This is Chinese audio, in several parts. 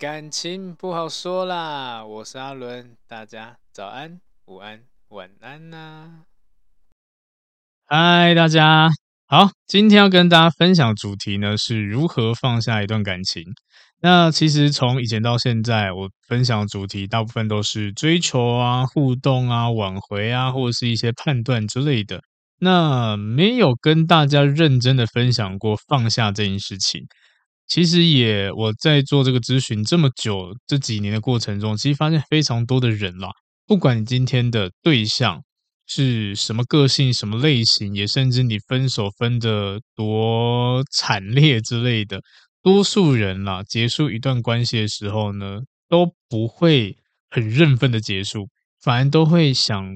感情不好说啦，我是阿伦，大家早安、午安、晚安呐、嗨，大家好，今天要跟大家分享的主题呢，是如何放下一段感情。那其实从以前到现在，我分享的主题大部分都是追求啊、互动啊、挽回啊，或者是一些判断之类的。那没有跟大家认真的分享过放下这件事情。其实也我在做这个咨询这么久这几年的过程中，其实发现非常多的人啦，不管你今天的对象是什么个性、什么类型，也甚至你分手分得多惨烈之类的，多数人啦，结束一段关系的时候呢，都不会很认分的结束，反而都会想。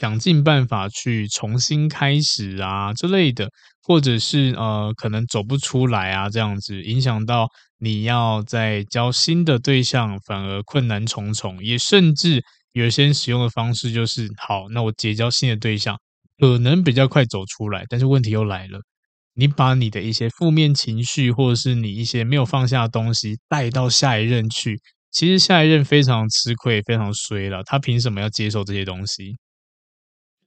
想尽办法去重新开始啊之类的，或者是呃可能走不出来啊这样子，影响到你要再交新的对象，反而困难重重。也甚至有些使用的方式就是，好，那我结交新的对象，可能比较快走出来。但是问题又来了，你把你的一些负面情绪，或者是你一些没有放下的东西带到下一任去，其实下一任非常吃亏，非常衰了。他凭什么要接受这些东西？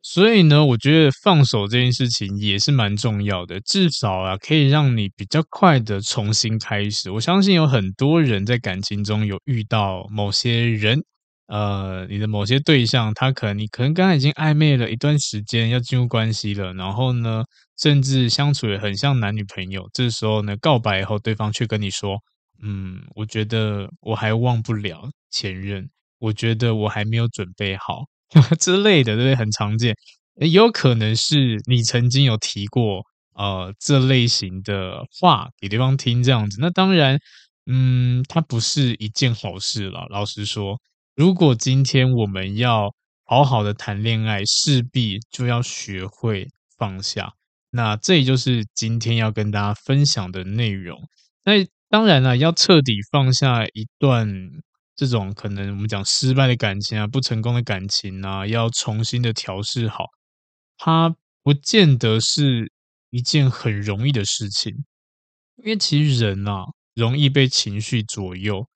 所以呢，我觉得放手这件事情也是蛮重要的，至少啊，可以让你比较快的重新开始。我相信有很多人在感情中有遇到某些人，呃，你的某些对象，他可能你可能刚刚已经暧昧了一段时间，要进入关系了，然后呢，甚至相处也很像男女朋友。这时候呢，告白以后，对方却跟你说：“嗯，我觉得我还忘不了前任，我觉得我还没有准备好。” 之类的，对不对？很常见，也有可能是你曾经有提过呃这类型的话给对方听，这样子。那当然，嗯，它不是一件好事了。老实说，如果今天我们要好好的谈恋爱，势必就要学会放下。那这也就是今天要跟大家分享的内容。那当然了，要彻底放下一段。这种可能我们讲失败的感情啊，不成功的感情啊，要重新的调试好，它不见得是一件很容易的事情，因为其实人啊，容易被情绪左右，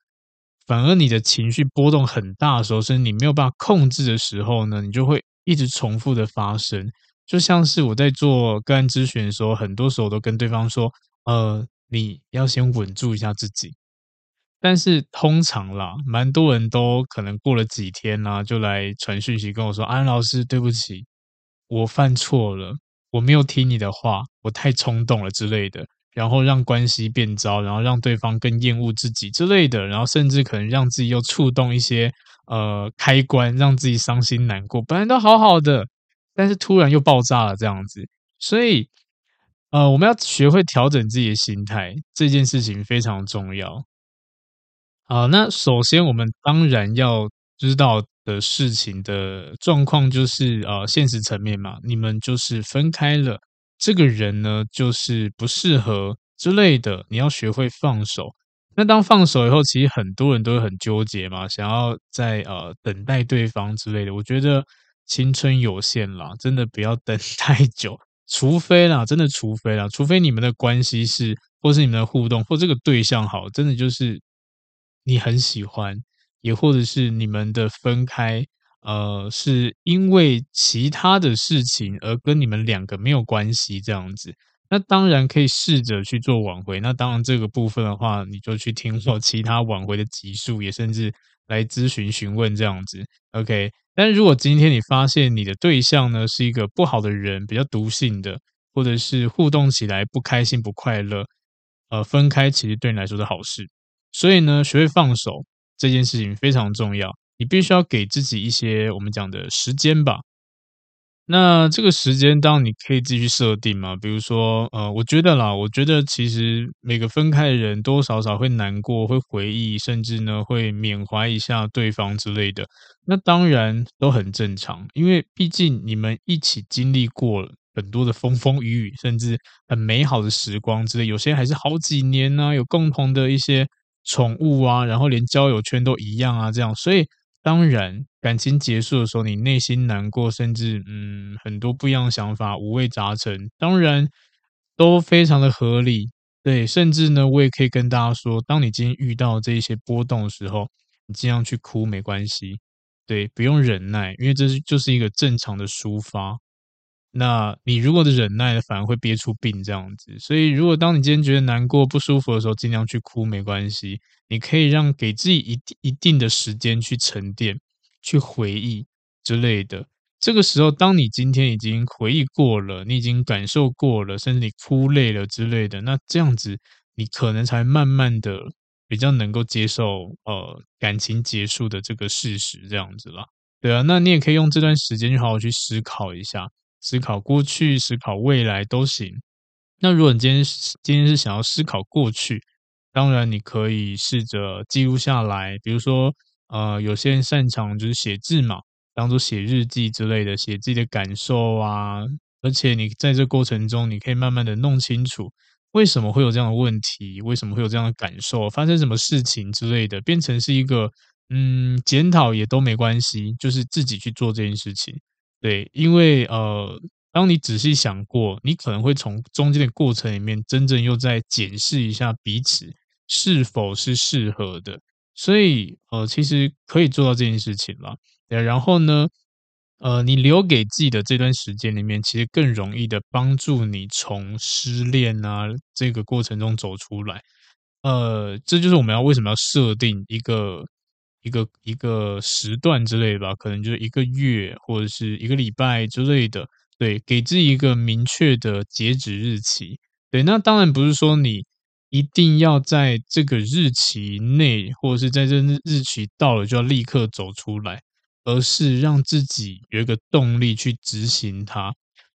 反而你的情绪波动很大的时候，甚至你没有办法控制的时候呢，你就会一直重复的发生，就像是我在做个案咨询的时候，很多时候都跟对方说，呃，你要先稳住一下自己。但是通常啦，蛮多人都可能过了几天呢、就来传讯息跟我说：“安老师，对不起，我犯错了，我没有听你的话，我太冲动了之类的，然后让关系变糟，然后让对方更厌恶自己之类的，然后甚至可能让自己又触动一些呃开关，让自己伤心难过。本来都好好的，但是突然又爆炸了这样子。所以呃，我们要学会调整自己的心态，这件事情非常重要。”好，那首先我们当然要知道的事情的状况就是，呃，现实层面嘛，你们就是分开了，这个人呢就是不适合之类的，你要学会放手。那当放手以后，其实很多人都会很纠结嘛，想要在呃等待对方之类的。我觉得青春有限啦，真的不要等 太久，除非啦，真的除非啦，除非你们的关系是，或是你们的互动，或这个对象好，真的就是。你很喜欢，也或者是你们的分开，呃，是因为其他的事情而跟你们两个没有关系这样子，那当然可以试着去做挽回。那当然这个部分的话，你就去听说其他挽回的集数，也甚至来咨询询问这样子。OK，但如果今天你发现你的对象呢是一个不好的人，比较毒性的，或者是互动起来不开心不快乐，呃，分开其实对你来说是好事。所以呢，学会放手这件事情非常重要。你必须要给自己一些我们讲的时间吧。那这个时间，当然你可以自己去设定嘛。比如说，呃，我觉得啦，我觉得其实每个分开的人多多少少会难过，会回忆，甚至呢会缅怀一下对方之类的。那当然都很正常，因为毕竟你们一起经历过很多的风风雨雨，甚至很美好的时光之类。有些还是好几年呢，有共同的一些。宠物啊，然后连交友圈都一样啊，这样，所以当然感情结束的时候，你内心难过，甚至嗯很多不一样的想法，五味杂陈，当然都非常的合理。对，甚至呢，我也可以跟大家说，当你今天遇到这一些波动的时候，你尽量去哭没关系，对，不用忍耐，因为这是就是一个正常的抒发。那你如果的忍耐，反而会憋出病这样子。所以，如果当你今天觉得难过、不舒服的时候，尽量去哭没关系。你可以让给自己一定一定的时间去沉淀、去回忆之类的。这个时候，当你今天已经回忆过了，你已经感受过了，甚至你哭累了之类的，那这样子你可能才慢慢的比较能够接受呃感情结束的这个事实，这样子啦。对啊，那你也可以用这段时间去好好去思考一下。思考过去、思考未来都行。那如果你今天今天是想要思考过去，当然你可以试着记录下来。比如说，呃，有些人擅长就是写字嘛，当做写日记之类的，写自己的感受啊。而且你在这过程中，你可以慢慢的弄清楚为什么会有这样的问题，为什么会有这样的感受，发生什么事情之类的，变成是一个嗯检讨也都没关系，就是自己去做这件事情。对，因为呃，当你仔细想过，你可能会从中间的过程里面，真正又在检视一下彼此是否是适合的，所以呃，其实可以做到这件事情了。对，然后呢，呃，你留给自己的这段时间里面，其实更容易的帮助你从失恋啊这个过程中走出来。呃，这就是我们要为什么要设定一个。一个一个时段之类吧，可能就是一个月或者是一个礼拜之类的，对，给自己一个明确的截止日期。对，那当然不是说你一定要在这个日期内，或者是在这日期到了就要立刻走出来，而是让自己有一个动力去执行它，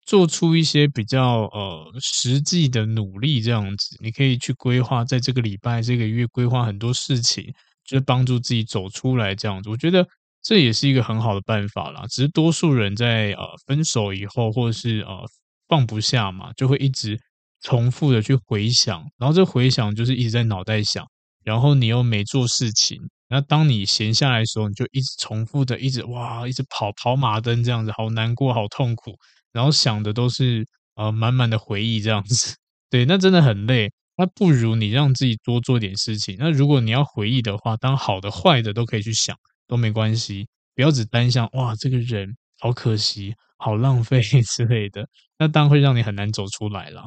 做出一些比较呃实际的努力，这样子，你可以去规划在这个礼拜、这个月规划很多事情。就是帮助自己走出来这样子，我觉得这也是一个很好的办法啦。只是多数人在呃分手以后，或者是呃放不下嘛，就会一直重复的去回想，然后这回想就是一直在脑袋想，然后你又没做事情，那当你闲下来的时候，你就一直重复的一直哇，一直跑跑马灯这样子，好难过，好痛苦，然后想的都是呃满满的回忆这样子，对，那真的很累。那不如你让自己多做点事情。那如果你要回忆的话，当好的坏的都可以去想，都没关系。不要只单向哇，这个人好可惜，好浪费之类的。那当然会让你很难走出来啦。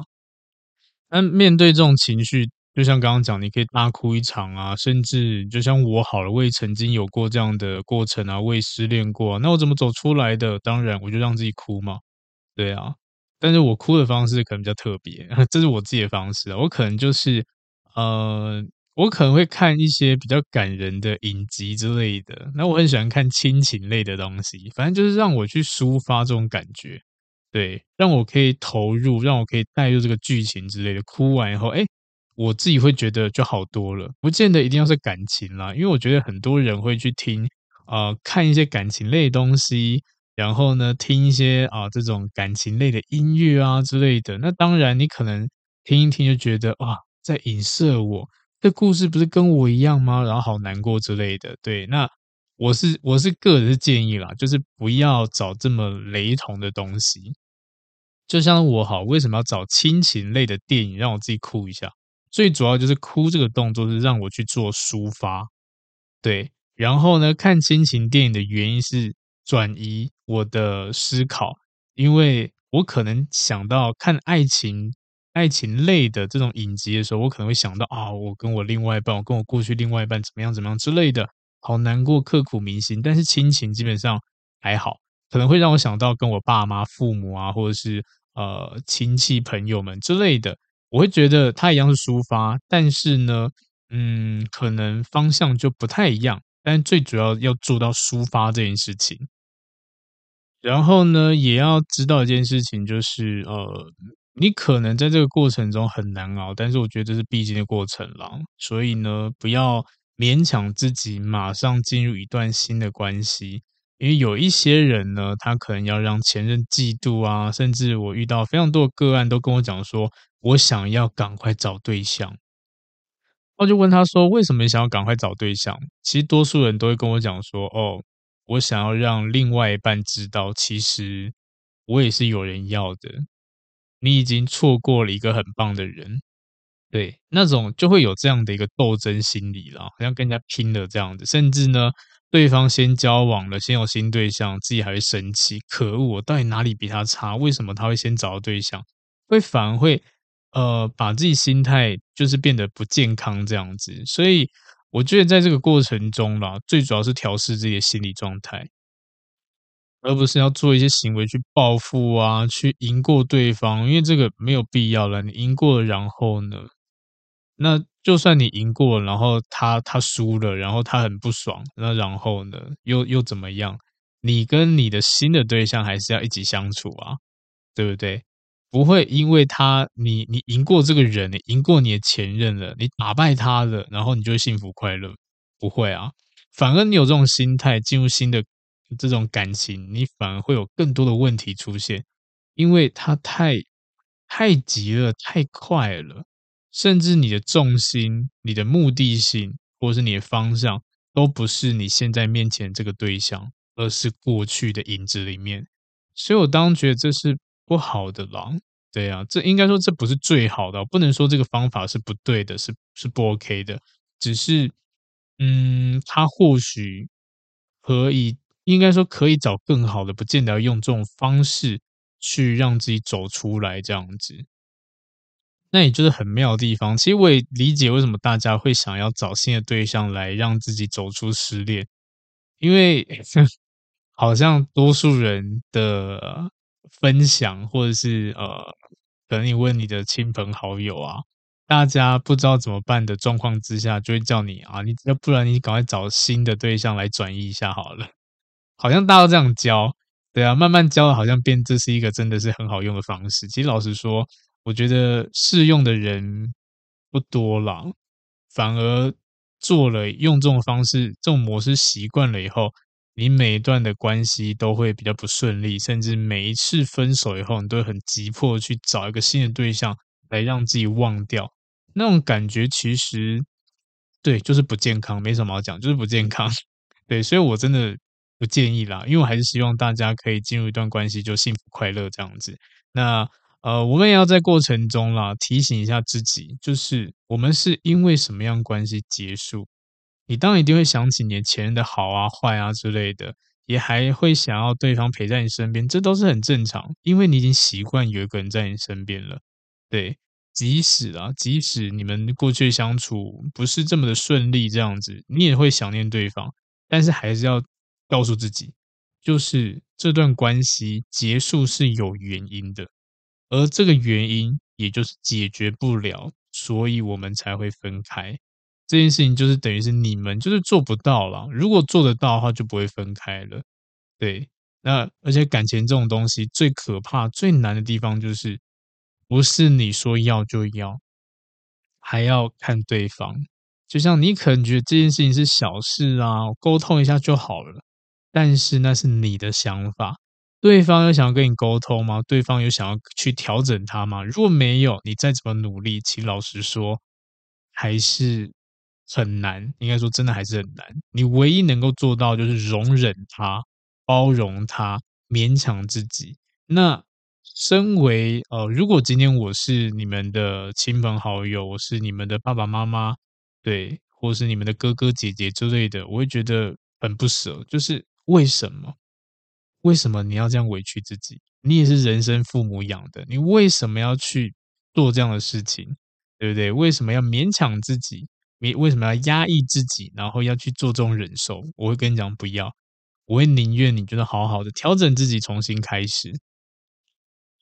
那面对这种情绪，就像刚刚讲，你可以大哭一场啊，甚至就像我好了，我也曾经有过这样的过程啊，我也失恋过啊。那我怎么走出来的？当然，我就让自己哭嘛。对啊。但是我哭的方式可能比较特别，这是我自己的方式。我可能就是，呃，我可能会看一些比较感人的影集之类的。那我很喜欢看亲情类的东西，反正就是让我去抒发这种感觉，对，让我可以投入，让我可以带入这个剧情之类的。哭完以后，哎，我自己会觉得就好多了。不见得一定要是感情啦，因为我觉得很多人会去听，呃，看一些感情类的东西。然后呢，听一些啊这种感情类的音乐啊之类的，那当然你可能听一听就觉得哇，在影射我，这故事不是跟我一样吗？然后好难过之类的。对，那我是我是个人建议啦，就是不要找这么雷同的东西。就像我好，为什么要找亲情类的电影让我自己哭一下？最主要就是哭这个动作是让我去做抒发，对。然后呢，看亲情电影的原因是。转移我的思考，因为我可能想到看爱情、爱情类的这种影集的时候，我可能会想到啊，我跟我另外一半，我跟我过去另外一半怎么样怎么样之类的，好难过、刻骨铭心。但是亲情基本上还好，可能会让我想到跟我爸妈、父母啊，或者是呃亲戚朋友们之类的，我会觉得它一样是抒发，但是呢，嗯，可能方向就不太一样。但最主要要做到抒发这件事情，然后呢，也要知道一件事情，就是呃，你可能在这个过程中很难熬，但是我觉得这是必经的过程了。所以呢，不要勉强自己马上进入一段新的关系，因为有一些人呢，他可能要让前任嫉妒啊，甚至我遇到非常多的个案都跟我讲说，我想要赶快找对象。我就问他说：“为什么你想要赶快找对象？”其实多数人都会跟我讲说：“哦，我想要让另外一半知道，其实我也是有人要的。你已经错过了一个很棒的人，对，那种就会有这样的一个斗争心理了，好像跟人家拼了这样子，甚至呢，对方先交往了，先有新对象，自己还会生气，可恶，我到底哪里比他差？为什么他会先找到对象？会反而会呃，把自己心态就是变得不健康这样子，所以我觉得在这个过程中啦，最主要是调试自己的心理状态。而不是要做一些行为去报复啊，去赢过对方，因为这个没有必要了。你赢过，然后呢？那就算你赢过，然后他他输了，然后他很不爽，那然后呢？又又怎么样？你跟你的新的对象还是要一起相处啊，对不对？不会因为他你你赢过这个人，你赢过你的前任了，你打败他了，然后你就会幸福快乐？不会啊，反而你有这种心态进入新的。这种感情，你反而会有更多的问题出现，因为他太太急了，太快了，甚至你的重心、你的目的性，或是你的方向，都不是你现在面前这个对象，而是过去的影子里面。所以我当觉得这是不好的啦。对啊，这应该说这不是最好的，不能说这个方法是不对的，是是不 OK 的，只是，嗯，他或许可以。应该说可以找更好的，不见得要用这种方式去让自己走出来这样子。那也就是很妙的地方。其实我也理解为什么大家会想要找新的对象来让自己走出失恋，因为 好像多数人的分享或者是呃，等你问你的亲朋好友啊，大家不知道怎么办的状况之下，就会叫你啊，你要不然你赶快找新的对象来转移一下好了。好像大家都这样教，对啊，慢慢教，好像变这是一个真的是很好用的方式。其实老实说，我觉得适用的人不多啦，反而做了用这种方式、这种模式习惯了以后，你每一段的关系都会比较不顺利，甚至每一次分手以后，你都会很急迫去找一个新的对象来让自己忘掉那种感觉。其实对，就是不健康，没什么好讲，就是不健康。对，所以我真的。不建议啦，因为我还是希望大家可以进入一段关系就幸福快乐这样子。那呃，我们也要在过程中啦提醒一下自己，就是我们是因为什么样关系结束？你当然一定会想起你前任的好啊、坏啊之类的，也还会想要对方陪在你身边，这都是很正常，因为你已经习惯有一个人在你身边了。对，即使啊，即使你们过去相处不是这么的顺利，这样子你也会想念对方，但是还是要。告诉自己，就是这段关系结束是有原因的，而这个原因也就是解决不了，所以我们才会分开。这件事情就是等于是你们就是做不到了，如果做得到的话，就不会分开了。对，那而且感情这种东西最可怕、最难的地方就是，不是你说要就要，还要看对方。就像你可能觉得这件事情是小事啊，沟通一下就好了。但是那是你的想法，对方有想要跟你沟通吗？对方有想要去调整他吗？如果没有，你再怎么努力，请老实说，还是很难。应该说，真的还是很难。你唯一能够做到就是容忍他、包容他、勉强自己。那身为呃，如果今天我是你们的亲朋好友，我是你们的爸爸妈妈，对，或是你们的哥哥姐姐之类的，我会觉得很不舍，就是。为什么？为什么你要这样委屈自己？你也是人生父母养的，你为什么要去做这样的事情？对不对？为什么要勉强自己？你为什么要压抑自己？然后要去做这种忍受？我会跟你讲，不要。我会宁愿你觉得好好的调整自己，重新开始。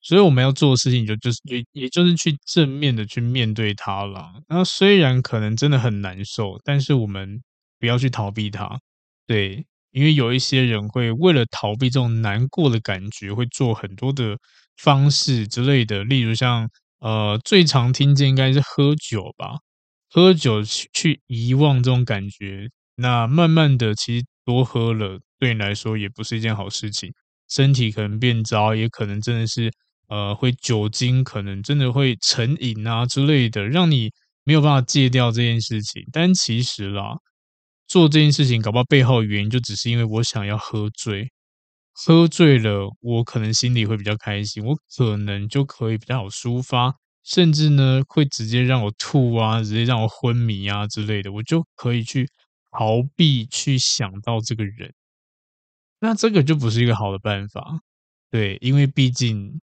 所以我们要做的事情就，就就是也也就是去正面的去面对它了。那虽然可能真的很难受，但是我们不要去逃避它。对。因为有一些人会为了逃避这种难过的感觉，会做很多的方式之类的，例如像呃最常听见应该是喝酒吧，喝酒去去遗忘这种感觉。那慢慢的，其实多喝了对你来说也不是一件好事情，身体可能变糟，也可能真的是呃会酒精可能真的会成瘾啊之类的，让你没有办法戒掉这件事情。但其实啦。做这件事情，搞不好背后的原因就只是因为我想要喝醉，喝醉了，我可能心里会比较开心，我可能就可以比较好抒发，甚至呢会直接让我吐啊，直接让我昏迷啊之类的，我就可以去逃避去想到这个人。那这个就不是一个好的办法，对，因为毕竟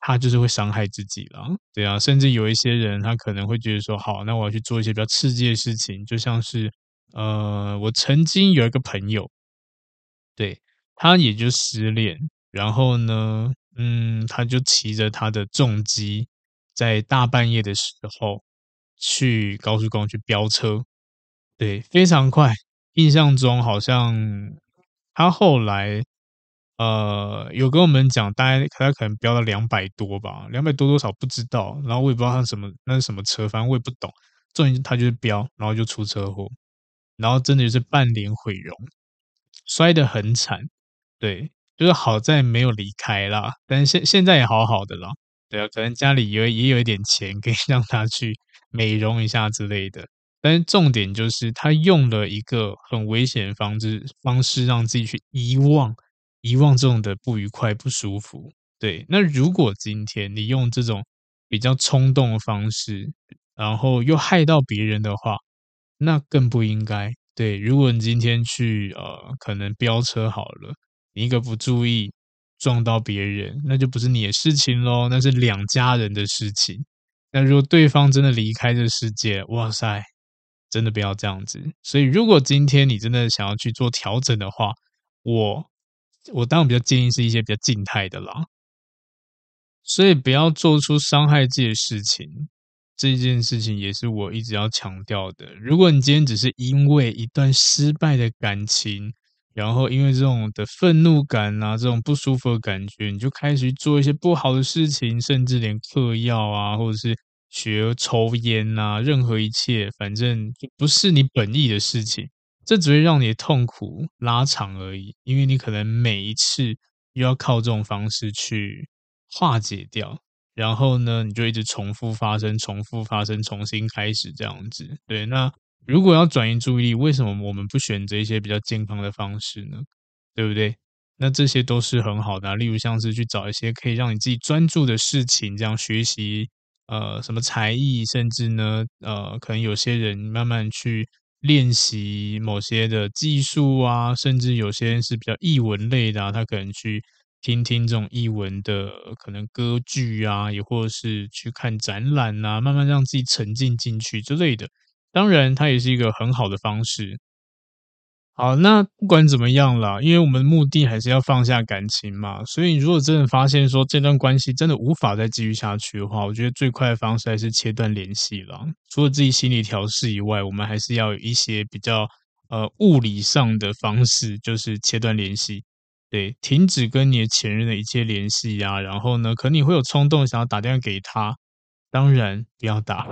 他就是会伤害自己了，对啊，甚至有一些人他可能会觉得说，好，那我要去做一些比较刺激的事情，就像是，呃，我曾经有一个朋友，对，他也就失恋，然后呢，嗯，他就骑着他的重机，在大半夜的时候去高速公路去飙车，对，非常快，印象中好像。他后来，呃，有跟我们讲，大概他可能飙到两百多吧，两百多多少不知道，然后我也不知道他什么那是什么车，反正我也不懂。重点他就是飙，然后就出车祸，然后真的就是半脸毁容，摔得很惨。对，就是好在没有离开啦，但是现现在也好好的啦。对啊，可能家里有也有一点钱，可以 让他去美容一下之类的。但是重点就是，他用了一个很危险的方式，方式让自己去遗忘，遗忘这种的不愉快、不舒服。对，那如果今天你用这种比较冲动的方式，然后又害到别人的话，那更不应该。对，如果你今天去呃，可能飙车好了，你一个不注意撞到别人，那就不是你的事情喽，那是两家人的事情。那如果对方真的离开这世界，哇塞！真的不要这样子，所以如果今天你真的想要去做调整的话，我我当然比较建议是一些比较静态的啦，所以不要做出伤害自己的事情，这件事情也是我一直要强调的。如果你今天只是因为一段失败的感情，然后因为这种的愤怒感啊，这种不舒服的感觉，你就开始做一些不好的事情，甚至连嗑药啊，或者是。学抽烟、啊，任何一切，反正就不是你本意的事情，这只会让你的痛苦拉长而已。因为你可能每一次又要靠这种方式去化解掉，然后呢，你就一直重复发生、重复发生、重新开始这样子。对，那如果要转移注意力，为什么我们不选择一些比较健康的方式呢？对不对？那这些都是很好的，例如像是去找一些可以让你自己专注的事情，这样学习。呃，什么才艺，甚至呢，呃，可能有些人慢慢去练习某些的技术啊，甚至有些人是比较译文类的啊，他可能去听听这种译文的可能歌剧啊，也或者是去看展览啊，慢慢让自己沉浸进去之类的。当然，它也是一个很好的方式。好，那不管怎么样啦，因为我们目的还是要放下感情嘛，所以如果真的发现说这段关系真的无法再继续下去的话，我觉得最快的方式还是切断联系了。除了自己心理调试以外，我们还是要有一些比较呃物理上的方式，就是切断联系，对，停止跟你的前任的一切联系啊。然后呢，可能你会有冲动想要打电话给他，当然不要打。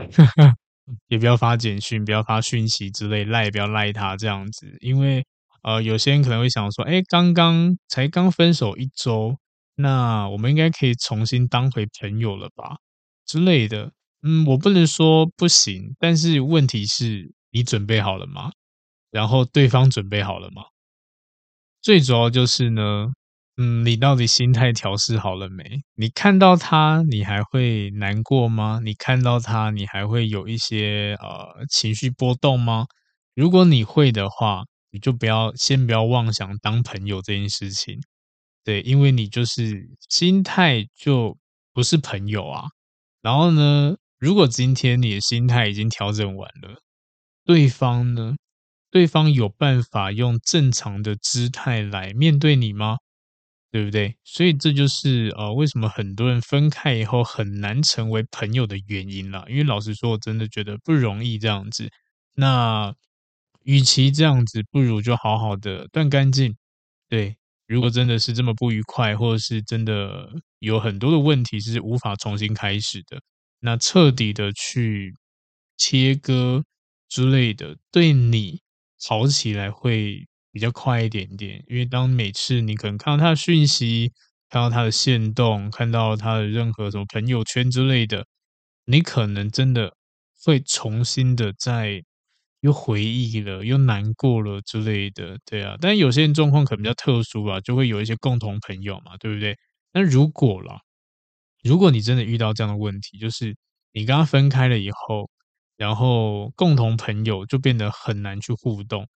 也不要发简讯，不要发讯息之类，赖也不要赖他这样子，因为呃，有些人可能会想说，哎，刚刚才刚分手一周，那我们应该可以重新当回朋友了吧之类的。嗯，我不能说不行，但是问题是你准备好了吗？然后对方准备好了吗？最主要就是呢。嗯，你到底心态调试好了没？你看到他，你还会难过吗？你看到他，你还会有一些呃情绪波动吗？如果你会的话，你就不要先不要妄想当朋友这件事情，对，因为你就是心态就不是朋友啊。然后呢，如果今天你的心态已经调整完了，对方呢，对方有办法用正常的姿态来面对你吗？对不对？所以这就是呃，为什么很多人分开以后很难成为朋友的原因啦。因为老实说，我真的觉得不容易这样子。那与其这样子，不如就好好的断干净。对，如果真的是这么不愉快，或者是真的有很多的问题是无法重新开始的，那彻底的去切割之类的，对你好起来会。比较快一点点，因为当每次你可能看到他的讯息，看到他的限动，看到他的任何什么朋友圈之类的，你可能真的会重新的在又回忆了，又难过了之类的，对啊。但有些人状况可能比较特殊啊，就会有一些共同朋友嘛，对不对？那如果啦，如果你真的遇到这样的问题，就是你跟他分开了以后，然后共同朋友就变得很难去互动。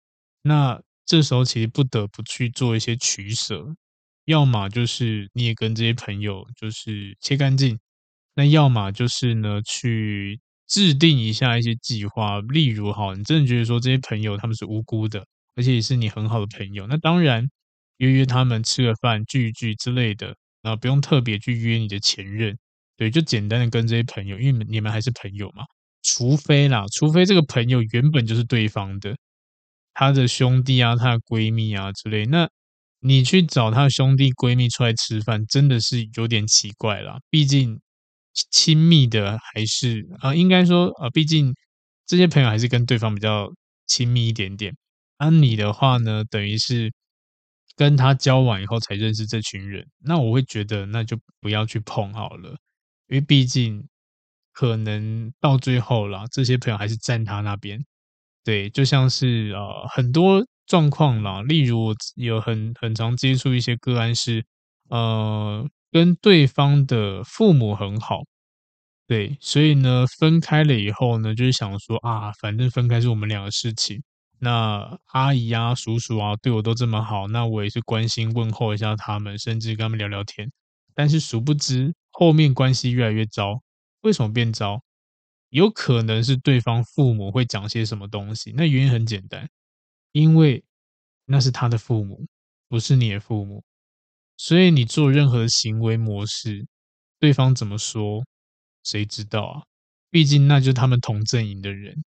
那这时候其实不得不去做一些取舍，要么就是你也跟这些朋友就是切干净，那要么就是呢去制定一下一些计划，例如哈，你真的觉得说这些朋友他们是无辜的，而且也是你很好的朋友，那当然约约他们吃个饭聚一聚之类的，啊，不用特别去约你的前任，对，就简单的跟这些朋友，因为你们还是朋友嘛，除非啦，除非这个朋友原本就是对方的。她的兄弟啊，她的闺蜜啊之类，那你去找她兄弟闺蜜出来吃饭，真的是有点奇怪啦。毕竟亲密的还是啊，应该说啊，毕竟这些朋友还是跟对方比较亲密一点点。而、啊、你的话呢，等于是跟他交往以后才认识这群人，那我会觉得那就不要去碰好了，因为毕竟可能到最后啦，这些朋友还是站他那边。对，就像是呃很多状况啦，例如我有很很常接触一些个案是，呃跟对方的父母很好，对，所以呢分开了以后呢，就是想说啊，反正分开是我们俩的事情，那阿姨啊、叔叔啊对我都这么好，那我也是关心问候一下他们，甚至跟他们聊聊天，但是殊不知后面关系越来越糟，为什么变糟？有可能是对方父母会讲些什么东西，那原因很简单，因为那是他的父母，不是你的父母，所以你做任何行为模式，对方怎么说，谁知道啊？毕竟那就是他们同阵营的人，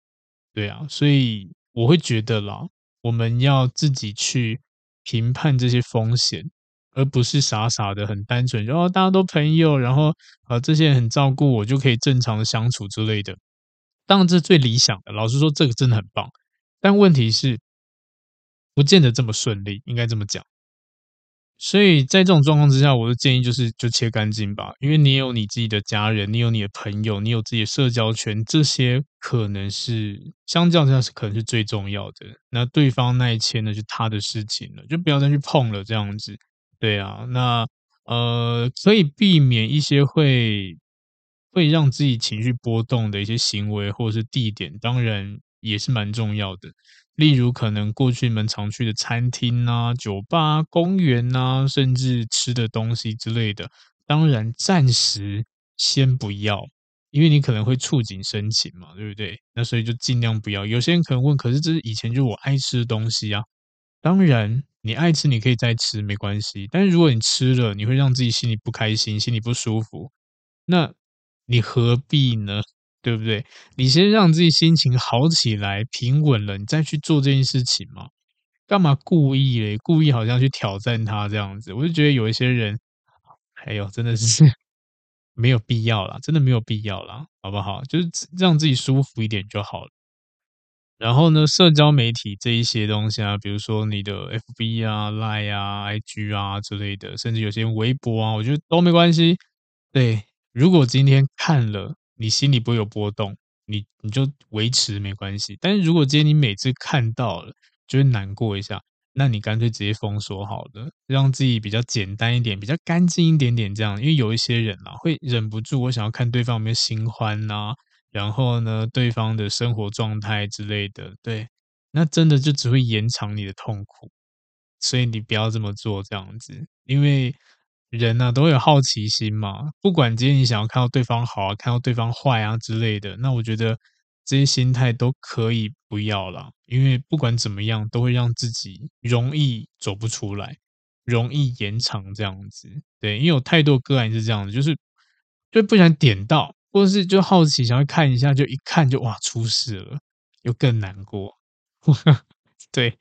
对啊，所以我会觉得啦，我们要自己去评判这些风险，而不是傻傻的很单纯，然后大家都朋友，然后呃这些人很照顾我，就可以正常的相处之类的。当然这是最理想的，老实说这个真的很棒，但问题是不见得这么顺利，应该这么讲。所以在这种状况之下，我的建议就是就切干净吧，因为你有你自己的家人，你有你的朋友，你有自己的社交圈，这些可能是相较之下是可能是最重要的。那对方那一切呢，是他的事情了，就不要再去碰了，这样子。对啊，那呃，可以避免一些会会让自己情绪波动的一些行为或者是地点，当然也是蛮重要的。例如，可能过去你们常去的餐厅啊、酒吧、公园啊，甚至吃的东西之类的，当然暂时先不要，因为你可能会触景生情嘛，对不对？那所以就尽量不要。有些人可能问，可是这是以前就我爱吃的东西啊，当然。你爱吃，你可以再吃，没关系。但是如果你吃了，你会让自己心里不开心，心里不舒服，那你何必呢？对不对？你先让自己心情好起来，平稳了，你再去做这件事情嘛。干嘛故意嘞？故意好像去挑战他这样子，我就觉得有一些人，哎呦，真的是没有必要啦，真的没有必要啦，好不好？就是让自己舒服一点就好了。然后呢，社交媒体这一些东西啊，比如说你的 FB 啊、Line 啊、IG 啊之类的，甚至有些微博啊，我觉得都没关系。对，如果今天看了，你心里不会有波动，你你就维持没关系。但是如果今天你每次看到了，就会难过一下，那你干脆直接封锁好了，让自己比较简单一点，比较干净一点点这样。因为有一些人啊，会忍不住，我想要看对方有没有新欢呐。然后呢，对方的生活状态之类的，对，那真的就只会延长你的痛苦，所以你不要这么做，这样子，因为人呢、啊、都会有好奇心嘛，不管今天你想要看到对方好啊，看到对方坏啊之类的，那我觉得这些心态都可以不要了，因为不管怎么样，都会让自己容易走不出来，容易延长这样子，对，因为有太多个案是这样子，就是就不想点到。或是就好奇想要看一下，就一看就哇出事了，又更难过。对，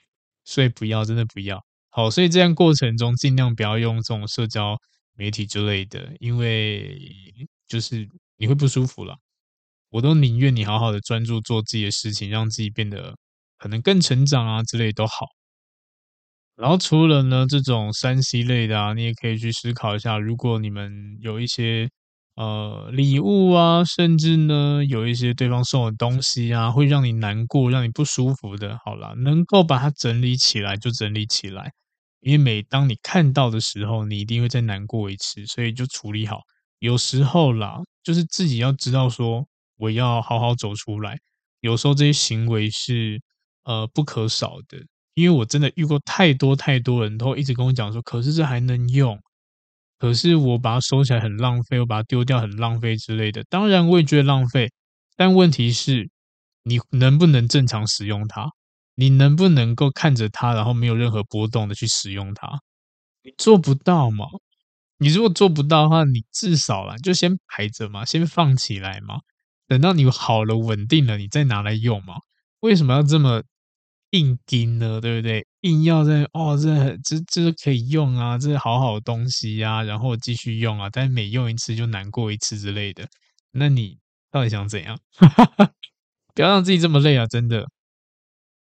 所以不要，真的不要。好，所以这样过程中尽量不要用这种社交媒体之类的，因为就是你会不舒服了。我都宁愿你好好的专注做自己的事情，让自己变得可能更成长啊之类都好。然后除了呢这种三 C 类的啊，你也可以去思考一下，如果你们有一些。呃，礼物啊，甚至呢，有一些对方送的东西啊，会让你难过、让你不舒服的。好啦，能够把它整理起来就整理起来，因为每当你看到的时候，你一定会再难过一次，所以就处理好。有时候啦，就是自己要知道说，我要好好走出来。有时候这些行为是呃不可少的，因为我真的遇过太多太多人都一直跟我讲说，可是这还能用，可是我把它收起来很浪费，我把它丢掉很浪费之类的。当然我也觉得浪费，但问题是，你能不能正常使用它？你能不能够看着它，然后没有任何波动的去使用它？你做不到嘛？你如果做不到的话，你至少啦，就先排着嘛，先放起来嘛。等到你好了、稳定了，你再拿来用嘛。为什么要这么硬盯呢？对不对？硬要在哦，这这这可以用啊，这是好好的东西、啊，然后继续用啊。但每用一次就难过一次之类的，那你到底想怎样？不要让自己这么累啊！真的，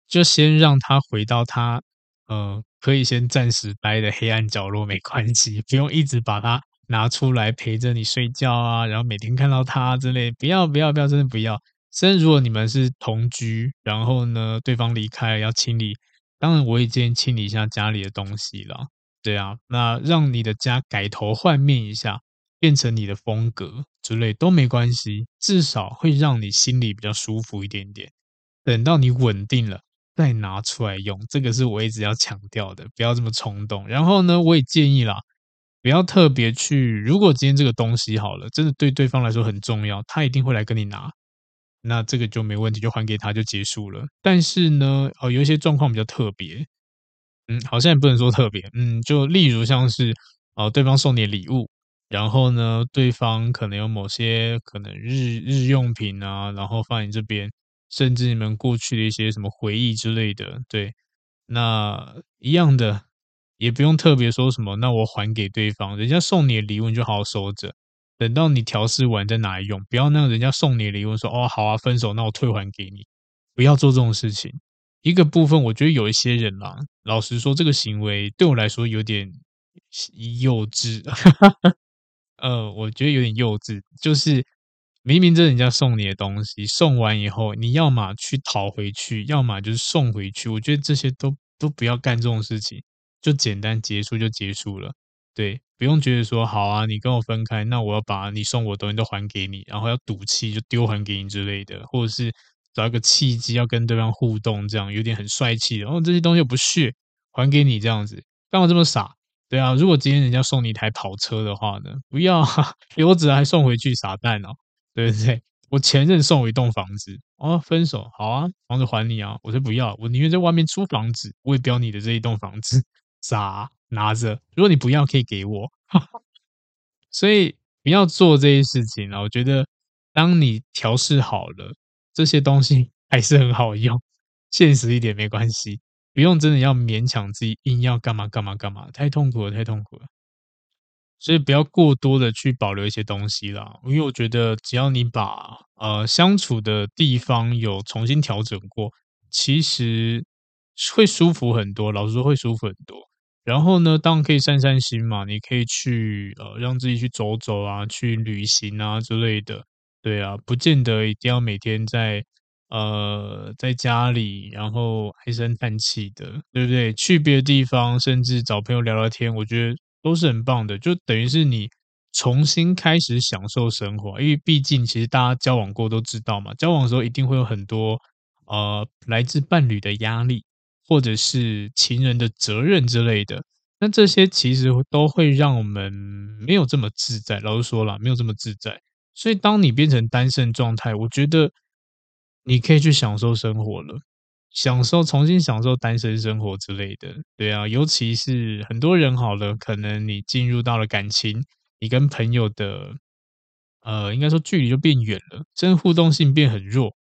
就先让他回到他。呃，可以先暂时待的黑暗角落没关系，不用一直把它拿出来陪着你睡觉啊，然后每天看到它之类，不要不要不要，真的不要。虽然如果你们是同居，然后呢，对方离开要清理，当然我也建议清理一下家里的东西了。对啊，那让你的家改头换面一下，变成你的风格之类都没关系，至少会让你心里比较舒服一点点。等到你稳定了。再拿出来用，这个是我一直要强调的，不要这么冲动。然后呢，我也建议啦，不要特别去。如果今天这个东西好了，真的对对方来说很重要，他一定会来跟你拿，那这个就没问题，就还给他就结束了。但是呢，哦，有一些状况比较特别，嗯，好像也不能说特别，嗯，就例如像是哦，对方送你礼物，然后呢，对方可能有某些可能日日用品啊，然后放你这边。甚至你们过去的一些什么回忆之类的，对，那一样的也不用特别说什么，那我还给对方，人家送你的礼物你就好好收着，等到你调试完再拿来用，不要让人家送你的礼物说哦好啊分手，那我退还给你，不要做这种事情。一个部分我觉得有一些人啦，老实说这个行为对我来说有点幼稚，呃，我觉得有点幼稚，就是。明明这人家送你的东西，送完以后，你要么去讨回去，要么就是送回去。我觉得这些都都不要干这种事情，就简单结束就结束了。对，不用觉得说好啊，你跟我分开，那我要把你送我的东西都还给你，然后要赌气就丢还给你之类的，或者是找一个契机要跟对方互动，这样有点很帅气。然后这些东西又不屑还给你，这样子干嘛这么傻？对啊，如果今天人家送你一台跑车的话呢，不要啊 留着还送回去，傻蛋哦。对不对？我前任送我一栋房子，哦，分手好啊，房子还你啊，我说不要，我宁愿在外面租房子，我也不要你的这一栋房子，啥拿着？如果你不要，可以给我。所以不要做这些事情啊！我觉得，当你调试好了，这些东西 还是很好用，现实一点没关系，不用真的要勉强自己，硬要干嘛干嘛干嘛，太痛苦了，太痛苦了。所以不要过多的去保留一些东西啦，因为我觉得只要你把呃相处的地方有重新调整过，其实会舒服很多。老实说会舒服很多。然后呢，当然可以散散心嘛，你可以去呃让自己去走走啊，去旅行啊之类的。对啊，不见得一定要每天在呃在家里然后唉声叹气的，对不对？去别的地方，甚至找朋友聊聊天，我觉得。都是很棒的，就等于是你重新开始享受生活，因为毕竟其实大家交往过都知道嘛，交往的时候一定会有很多呃来自伴侣的压力，或者是情人的责任之类的，那这些其实都会让我们没有这么自在。老实说了，没有这么自在，所以当你变成单身状态，我觉得你可以去享受生活了。享受重新享受单身生活之类的，对啊，尤其是很多人好了，可能你进入到了感情，你跟朋友的，呃，应该说距离就变远了，真互动性变很弱，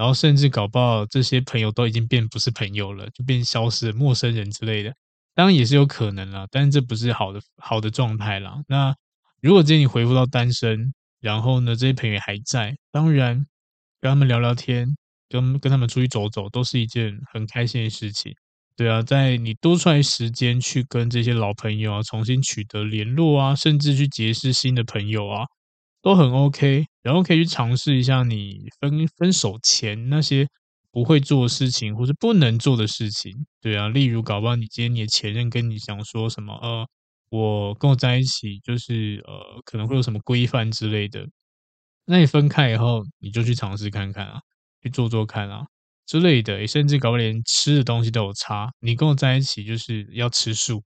然后甚至搞不好这些朋友都已经变不是朋友了，就变消失，陌生人之类的，当然也是有可能啦，但是这不是好的好的状态啦。那如果今天你回复到单身，然后呢，这些朋友还在，当然跟他们聊聊天。跟跟他们出去走走都是一件很开心的事情，对啊，在你多出来时间去跟这些老朋友啊重新取得联络啊，甚至去结识新的朋友啊，都很 OK。然后可以去尝试一下你分分手前那些不会做的事情或是不能做的事情，对啊，例如搞不好你今天你的前任跟你讲说什么，呃，我跟我在一起，就是呃，可能会有什么规范之类的。那你分开以后，你就去尝试看看啊，去做做看啊之类的。甚至搞不连吃的东西都有差。你跟我在一起就是要吃素，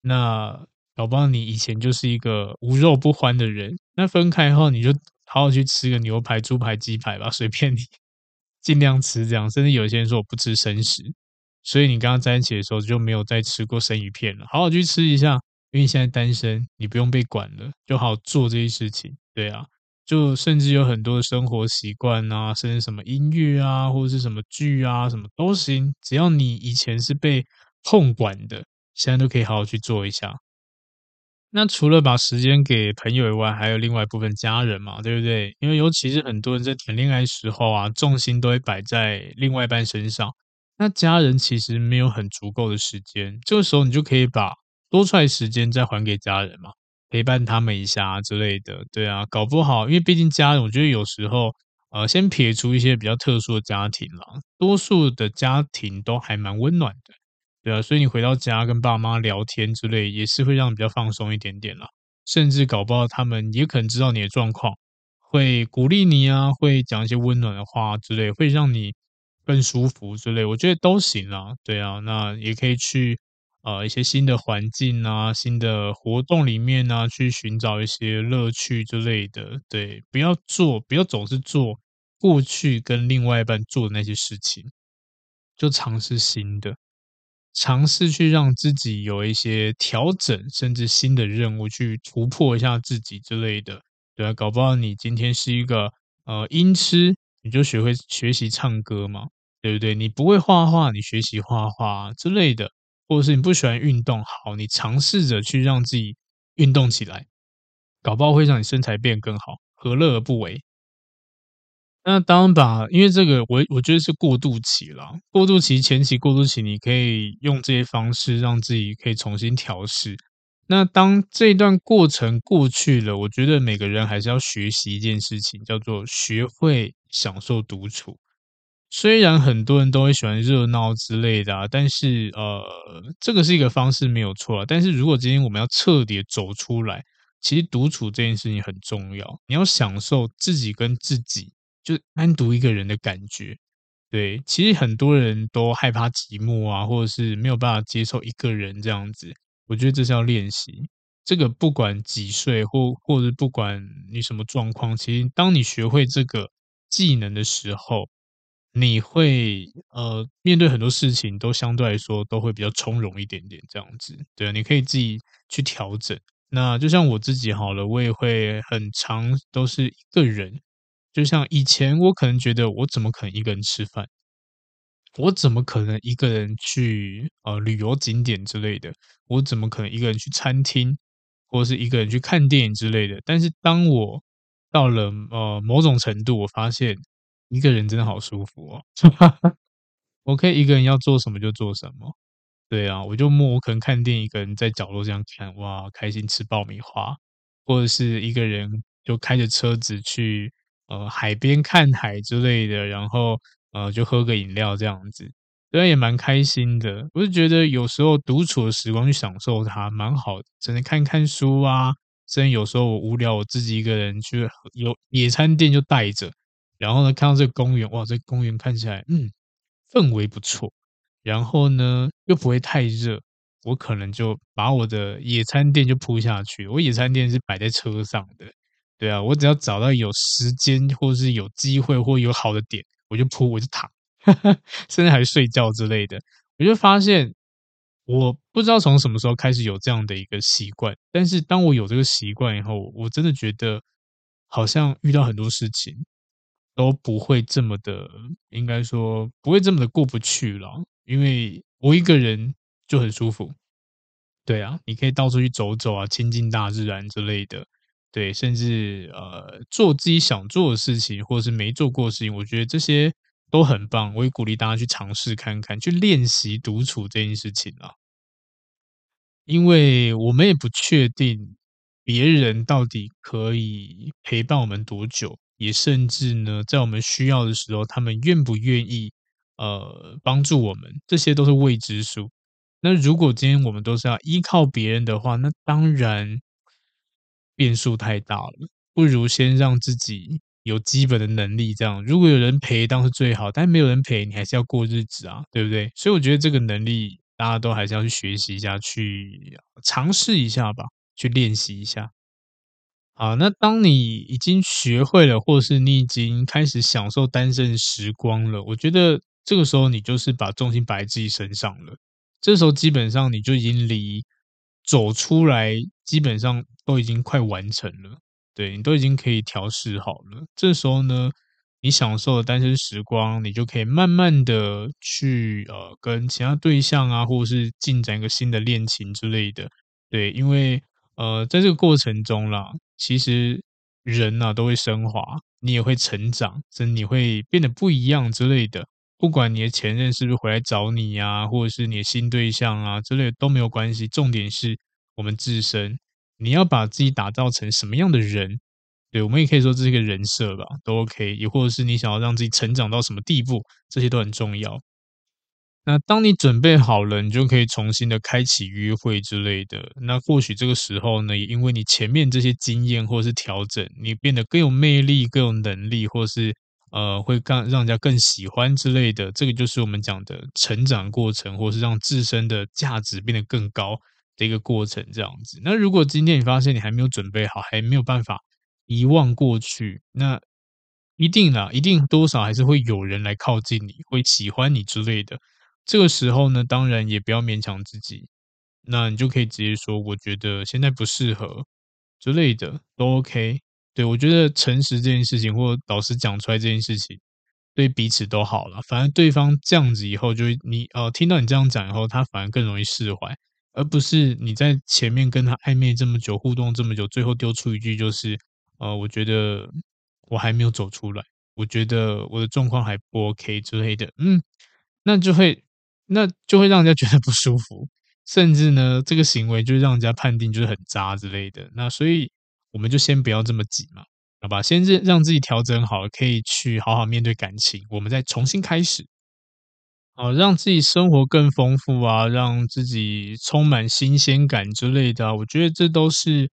那搞不好你以前就是一个无肉不欢的人。那分开后，你就好好去吃个牛排、猪排、鸡排吧，随便你，尽量吃这样。甚至有些人说我不吃生食，所以你刚刚在一起的时候就没有再吃过生鱼片了。好好去吃一下。因为你现在单身，你不用被管了，就好做这些事情。对啊，就甚至有很多的生活习惯啊，甚至什么音乐啊，或者是什么剧啊，什么都行，只要你以前是被控管的，现在都可以好好去做一下。那除了把时间给朋友以外，还有另外一部分家人嘛，对不对？因为尤其是很多人在谈恋爱时候啊，重心都会摆在另外一半身上，那家人其实没有很足够的时间，这个时候你就可以把。多出来时间再还给家人嘛，陪伴他们一下之类的，对啊，搞不好，因为毕竟家人，我觉得有时候，呃，先撇除一些比较特殊的家庭啦，多数的家庭都还蛮温暖的，对啊，所以你回到家跟爸妈聊天之类，也是会让你比较放松一点点啦，甚至搞不好他们也可能知道你的状况，会鼓励你啊，会讲一些温暖的话之类，会让你更舒服之类，我觉得都行啦，对啊，那也可以去。呃，一些新的环境啊，新的活动里面啊，去寻找一些乐趣之类的。对，不要做，不要总是做过去跟另外一半做的那些事情，就尝试新的，尝试去让自己有一些调整，甚至新的任务去突破一下自己之类的。对啊，搞不好你今天是一个呃音痴，你就学会学习唱歌嘛，对不对？你不会画画，你学习画画之类的。或者是你不喜欢运动，好，你尝试着去让自己运动起来，搞不好会让你身材变更好，何乐而不为？那当然吧，因为这个我我觉得是过渡期啦，过渡期前期过渡期，你可以用这些方式让自己可以重新调试。那当这段过程过去了，我觉得每个人还是要学习一件事情，叫做学会享受独处。虽然很多人都会喜欢热闹之类的啊，但是呃，这个是一个方式没有错啊。但是如果今天我们要彻底走出来，其实独处这件事情很重要。你要享受自己跟自己就单独一个人的感觉。对，其实很多人都害怕寂寞啊，或者是没有办法接受一个人这样子。我觉得这是要练习。这个不管几岁或或者不管你什么状况，其实当你学会这个技能的时候。你会呃面对很多事情都相对来说都会比较从容一点点这样子，对，你可以自己去调整。那就像我自己好了，我也会很长都是一个人。就像以前我可能觉得我怎么可能一个人吃饭，我怎么可能一个人去呃旅游景点之类的，我怎么可能一个人去餐厅或者是一个人去看电影之类的。但是当我到了呃某种程度，我发现。一个人真的好舒服哦，我可以一个人要做什么就做什么。对啊，我就默，我可能看电影，一个人在角落这样看，哇，开心吃爆米花，或者是一个人就开着车子去呃海边看海之类的，然后呃就喝个饮料这样子，对啊，也蛮开心的。我就觉得有时候独处的时光去享受它蛮好的，只能看看书啊，甚至有时候我无聊，我自己一个人去有野餐垫就带着。然后呢，看到这个公园，哇，这公园看起来，嗯，氛围不错。然后呢，又不会太热，我可能就把我的野餐垫就铺下去。我野餐垫是摆在车上的，对啊，我只要找到有时间，或是有机会，或有好的点，我就铺，我就躺，哈哈，甚至还睡觉之类的。我就发现，我不知道从什么时候开始有这样的一个习惯，但是当我有这个习惯以后，我真的觉得好像遇到很多事情。都不会这么的，应该说不会这么的过不去了，因为我一个人就很舒服。对啊，你可以到处去走走啊，亲近大自然之类的。对，甚至呃做自己想做的事情，或者是没做过的事情，我觉得这些都很棒。我也鼓励大家去尝试看看，去练习独处这件事情啦。因为我们也不确定别人到底可以陪伴我们多久。也甚至呢，在我们需要的时候，他们愿不愿意呃帮助我们，这些都是未知数。那如果今天我们都是要依靠别人的话，那当然变数太大了。不如先让自己有基本的能力，这样如果有人陪当然是最好，但没有人陪你还是要过日子啊，对不对？所以我觉得这个能力大家都还是要去学习一下，去尝试一下吧，去练习一下。好，那当你已经学会了，或是你已经开始享受单身时光了，我觉得这个时候你就是把重心摆在自己身上了。这时候基本上你就已经离走出来，基本上都已经快完成了。对，你都已经可以调试好了。这时候呢，你享受的单身时光，你就可以慢慢的去呃跟其他对象啊，或者是进展一个新的恋情之类的。对，因为呃在这个过程中啦。其实人呐、啊、都会升华，你也会成长，甚至你会变得不一样之类的。不管你的前任是不是回来找你呀、啊，或者是你的新对象啊之类都没有关系。重点是我们自身，你要把自己打造成什么样的人？对，我们也可以说这是一个人设吧，都 OK。也或者是你想要让自己成长到什么地步，这些都很重要。那当你准备好了，你就可以重新的开启约会之类的。那或许这个时候呢，也因为你前面这些经验或是调整，你变得更有魅力、更有能力，或是呃会更让人家更喜欢之类的。这个就是我们讲的成长过程，或是让自身的价值变得更高的一个过程。这样子。那如果今天你发现你还没有准备好，还没有办法遗忘过去，那一定啦，一定多少还是会有人来靠近你，会喜欢你之类的。这个时候呢，当然也不要勉强自己，那你就可以直接说，我觉得现在不适合之类的都 OK。对，我觉得诚实这件事情，或老实讲出来这件事情，对彼此都好了。反正对方这样子以后，就你呃听到你这样讲以后，他反而更容易释怀，而不是你在前面跟他暧昧这么久，互动这么久，最后丢出一句就是呃，我觉得我还没有走出来，我觉得我的状况还不 OK 之类的，嗯，那就会。那就会让人家觉得不舒服，甚至呢，这个行为就让人家判定就是很渣之类的。那所以我们就先不要这么急嘛，好吧？先让让自己调整好，可以去好好面对感情，我们再重新开始，啊，让自己生活更丰富啊，让自己充满新鲜感之类的啊。我觉得这都是。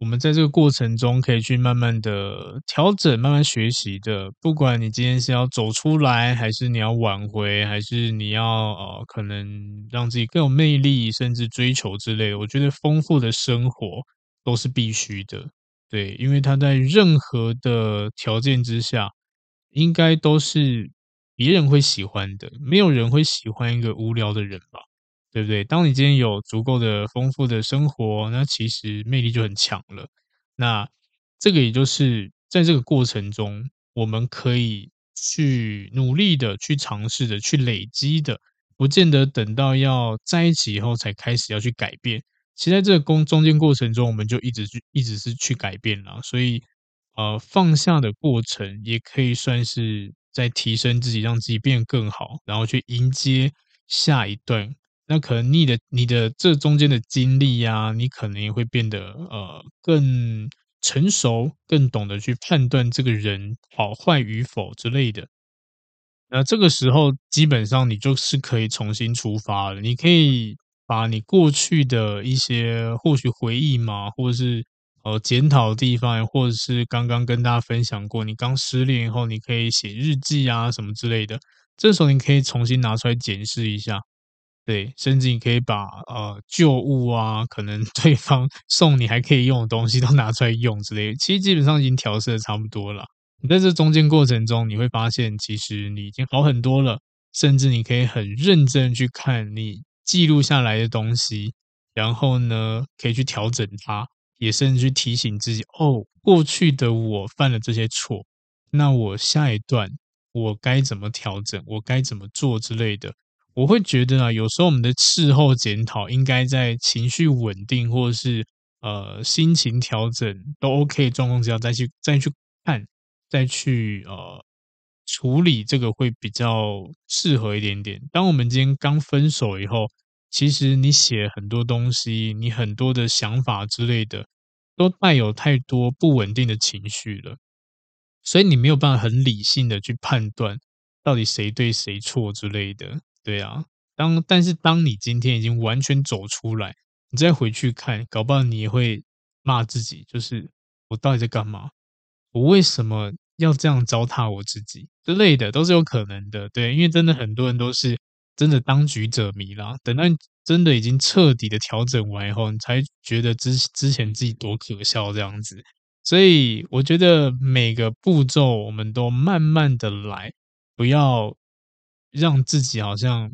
我们在这个过程中可以去慢慢的调整，慢慢学习的。不管你今天是要走出来，还是你要挽回，还是你要呃，可能让自己更有魅力，甚至追求之类，我觉得丰富的生活都是必须的。对，因为他在任何的条件之下，应该都是别人会喜欢的。没有人会喜欢一个无聊的人吧？对不对？当你今天有足够的丰富的生活，那其实魅力就很强了。那这个也就是在这个过程中，我们可以去努力的、去尝试的、去累积的，不见得等到要在一起以后才开始要去改变。其实在这个中中间过程中，我们就一直去、一直是去改变了。所以，呃，放下的过程也可以算是在提升自己，让自己变更好，然后去迎接下一段。那可能你的你的这中间的经历呀，你可能也会变得呃更成熟，更懂得去判断这个人好坏与否之类的。那这个时候基本上你就是可以重新出发了。你可以把你过去的一些或许回忆嘛，或者是呃检讨的地方，或者是刚刚跟大家分享过，你刚失恋以后你可以写日记啊什么之类的。这时候你可以重新拿出来检视一下。对，甚至你可以把呃旧物啊，可能 对方送你还可以用的东西都拿出来用之类，其实基本上已经调试的差不多了。你在这中间过程中，你会发现其实你已经好很多了，甚至你可以很认真去看你记录下来的东西，然后呢，可以去调整它，也甚至去提醒自己哦，过去的我犯了这些错，那我下一段我该怎么调整，我该怎么做之类的。我会觉得啊，有时候我们的事后检讨应该在情绪稳定或者是呃心情调整都 OK 状况之下再去再去看，再去呃处理这个会比较适合一点点。当我们今天刚分手以后，其实你写很多东西，你很多的想法之类的，都带有太多不稳定的情绪了，所以你没有办法很理性的去判断到底谁对谁错之类的。对啊，当但是当你今天已经完全走出来，你再回去看，搞不好你也会骂自己，就是我到底在干嘛？我为什么要这样糟蹋我自己之类的，都是有可能的。对，因为真的很多人都是真的当局者迷啦。等到真的已经彻底的调整完以后，你才觉得之之前自己多可笑这样子。所以我觉得每个步骤我们都慢慢的来，不要让自己好像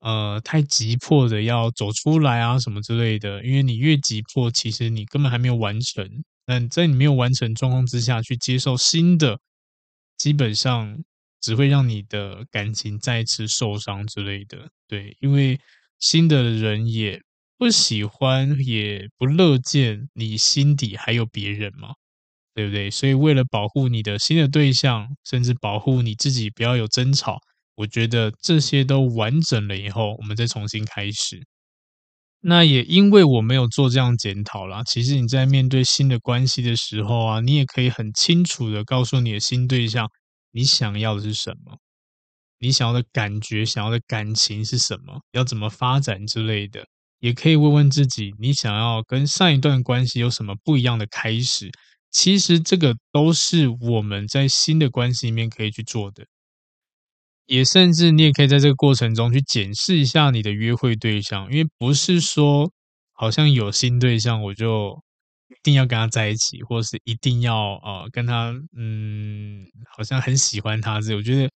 呃太急迫的要走出来啊什么之类的。因为你越急迫，其实你根本还没有完成。那在你没有完成状况之下去接受新的，基本上只会让你的感情再次受伤之类的。对，因为新的人也。不喜欢也不乐见你心底还有别人嘛，对不对？所以为了保护你的新的对象，甚至保护你自己不要有争吵，我觉得这些都完整了以后，我们再重新开始。那也因为我没有做这样检讨啦，其实你在面对新的关系的时候啊，你也可以很清楚的告诉你的新对象，你想要的是什么，你想要的感觉、想要的感情是什么，要怎么发展之类的。也可以问问自己，你想要跟上一段关系有什么不一样的开始？其实这个都是我们在新的关系里面可以去做的，也甚至你也可以在这个过程中去检视一下你的约会对象，因为不是说好像有新对象我就一定要跟他在一起，或是一定要呃跟他嗯，好像很喜欢他这，我觉得。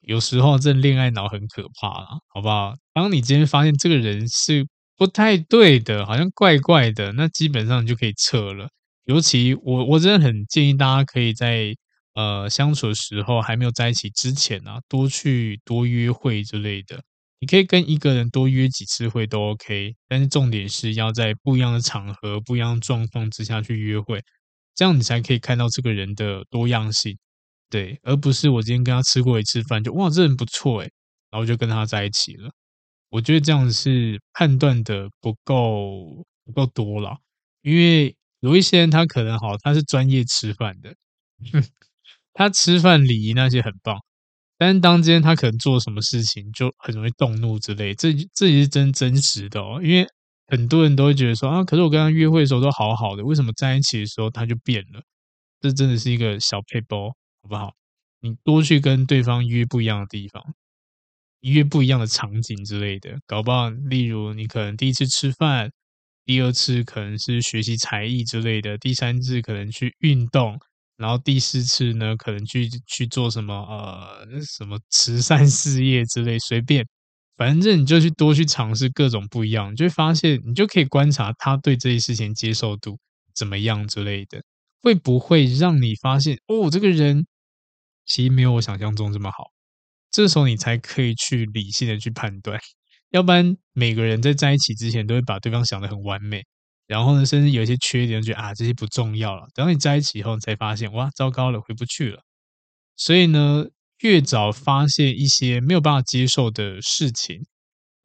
有时候这恋爱脑很可怕啦，好不好？当你今天发现这个人是不太对的，好像怪怪的，那基本上你就可以撤了。尤其我我真的很建议大家可以在呃相处的时候还没有在一起之前啊，多去多约会之类的。你可以跟一个人多约几次会都 OK，但是重点是要在不一样的场合、不一样的状况之下去约会，这样你才可以看到这个人的多样性。对，而不是我今天跟他吃过一次饭就哇，这人不错诶，然后就跟他在一起了。我觉得这样是判断的不够不够多了，因为有一些人他可能好，他是专业吃饭的，哼，他吃饭礼仪那些很棒，但是当今天他可能做什么事情就很容易动怒之类，这这也是真真实的哦。因为很多人都会觉得说啊，可是我跟他约会的时候都好好的，为什么在一起的时候他就变了？这真的是一个小撇步。好不好？你多去跟对方约不一样的地方，约不一样的场景之类的，搞不好，例如你可能第一次吃饭，第二次可能是学习才艺之类的，第三次可能去运动，然后第四次呢，可能去去做什么呃什么慈善事业之类，随便，反正你就去多去尝试各种不一样，你就会发现，你就可以观察他对这些事情接受度怎么样之类的。会不会让你发现哦，这个人其实没有我想象中这么好？这时候你才可以去理性的去判断，要不然每个人在在一起之前都会把对方想得很完美，然后呢，甚至有一些缺点，觉得啊这些不重要了。等到你在一起以后，你才发现哇，糟糕了，回不去了。所以呢，越早发现一些没有办法接受的事情。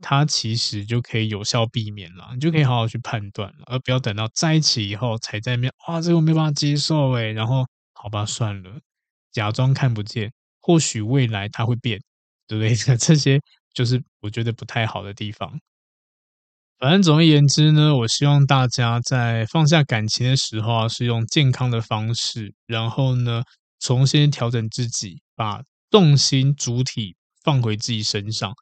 它其实就可以有效避免了，你就可以好好去判断了，而不要等到在一起以后才在那边啊，这个我没办法接受诶，然后好吧，算了，假装看不见，或许未来他会变，对不对？这些就是我觉得不太好的地方。反正总而言之呢，我希望大家在放下感情的时候啊，是用健康的方式，然后呢，重新调整自己，把重心主体放回自己身上。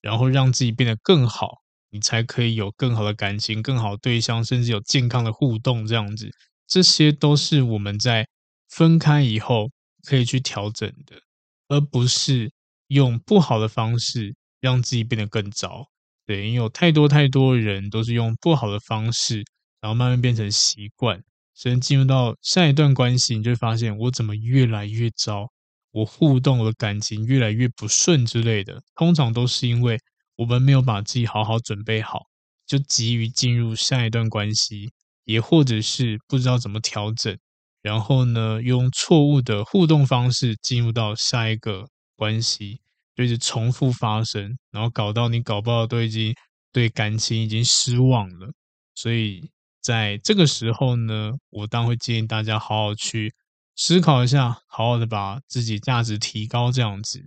然后让自己变得更好，你才可以有更好的感情、更好对象，甚至有健康的互动。这样子，这些都是我们在分开以后可以去调整的，而不是用不好的方式让自己变得更糟。对，因为有太多太多人都是用不好的方式，然后慢慢变成习惯，所以进入到下一段关系，你就会发现我怎么越来越糟。我互动，我的感情越来越不顺之类的，通常都是因为我们没有把自己好好准备好，就急于进入下一段关系，也或者是不知道怎么调整，然后呢，用错误的互动方式进入到下一个关系，就是重复发生，然后搞到你搞不好都已经对感情已经失望了。所以在这个时候呢，我当然会建议大家好好去。思考一下，好好的把自己价值提高，这样子。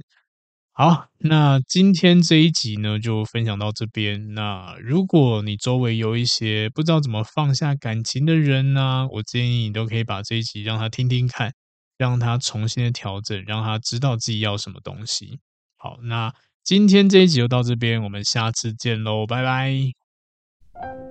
好，那今天这一集呢，就分享到这边。那如果你周围有一些不知道怎么放下感情的人呢、我建议你都可以把这一集让他听听看，让他重新的调整，让他知道自己要什么东西。好，那今天这一集就到这边，我们下次见喽，拜拜。